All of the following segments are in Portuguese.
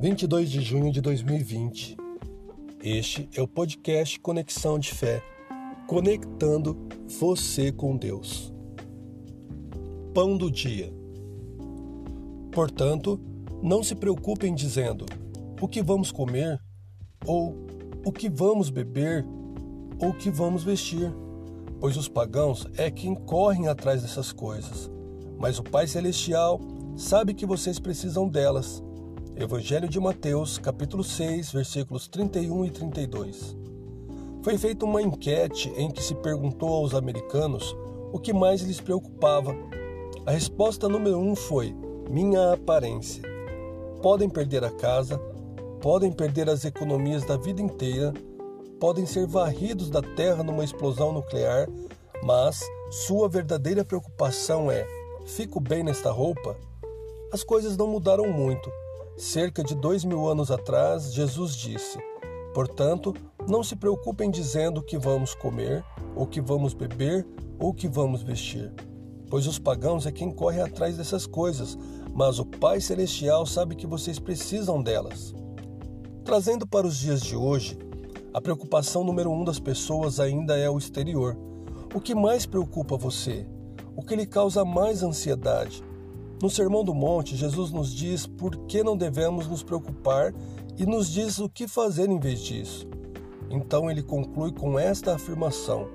22 de junho de 2020. Este é o podcast Conexão de Fé, conectando você com Deus. Pão do dia. Portanto, não se preocupem dizendo o que vamos comer, ou o que vamos beber, ou o que vamos vestir, pois os pagãos é quem correm atrás dessas coisas, mas o Pai Celestial sabe que vocês precisam delas. Evangelho de Mateus, capítulo 6, versículos 31 e 32. Foi feita uma enquete em que se perguntou aos americanos o que mais lhes preocupava. A resposta número um foi: minha aparência. Podem perder a casa, podem perder as economias da vida inteira, podem ser varridos da terra numa explosão nuclear, mas sua verdadeira preocupação é: fico bem nesta roupa? As coisas não mudaram muito Cerca de dois mil anos atrás, Jesus disse: Portanto, não se preocupem dizendo o que vamos comer, ou que vamos beber, ou que vamos vestir. Pois os pagãos é quem corre atrás dessas coisas, mas o Pai Celestial sabe que vocês precisam delas. Trazendo para os dias de hoje, a preocupação número um das pessoas ainda é o exterior. O que mais preocupa você? O que lhe causa mais ansiedade? No Sermão do Monte, Jesus nos diz por que não devemos nos preocupar e nos diz o que fazer em vez disso. Então ele conclui com esta afirmação: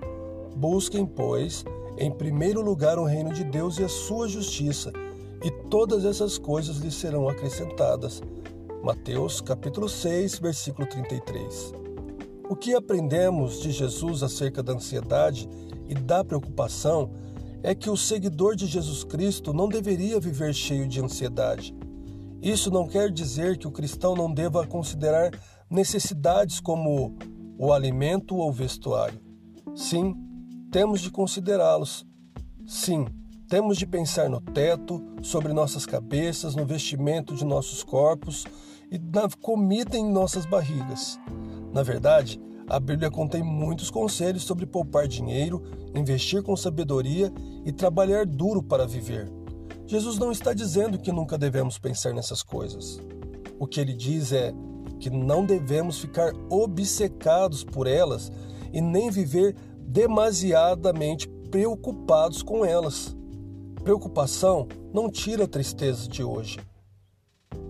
Busquem, pois, em primeiro lugar o reino de Deus e a sua justiça, e todas essas coisas lhes serão acrescentadas. Mateus capítulo 6, versículo 33. O que aprendemos de Jesus acerca da ansiedade e da preocupação é que o seguidor de Jesus Cristo não deveria viver cheio de ansiedade. Isso não quer dizer que o cristão não deva considerar necessidades como o alimento ou o vestuário. Sim, temos de considerá-los. Sim, temos de pensar no teto, sobre nossas cabeças, no vestimento de nossos corpos e na comida em nossas barrigas. Na verdade, a Bíblia contém muitos conselhos sobre poupar dinheiro, investir com sabedoria e trabalhar duro para viver. Jesus não está dizendo que nunca devemos pensar nessas coisas. O que ele diz é que não devemos ficar obcecados por elas e nem viver demasiadamente preocupados com elas. Preocupação não tira a tristeza de hoje,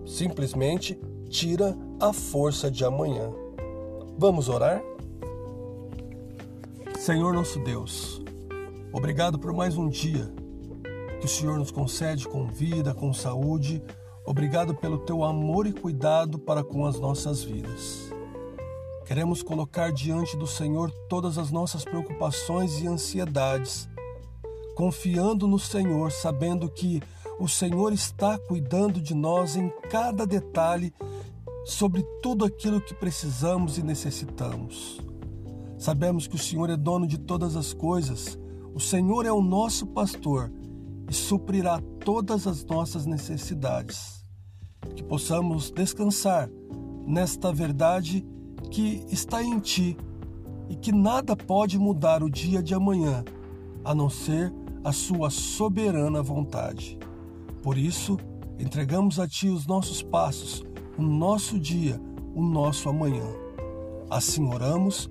simplesmente tira a força de amanhã. Vamos orar? Senhor nosso Deus, obrigado por mais um dia que o Senhor nos concede com vida, com saúde. Obrigado pelo teu amor e cuidado para com as nossas vidas. Queremos colocar diante do Senhor todas as nossas preocupações e ansiedades, confiando no Senhor, sabendo que o Senhor está cuidando de nós em cada detalhe sobre tudo aquilo que precisamos e necessitamos. Sabemos que o Senhor é dono de todas as coisas, o Senhor é o nosso pastor e suprirá todas as nossas necessidades. Que possamos descansar nesta verdade que está em Ti e que nada pode mudar o dia de amanhã, a não ser a Sua soberana vontade. Por isso, entregamos a Ti os nossos passos o nosso dia, o nosso amanhã. Assim oramos,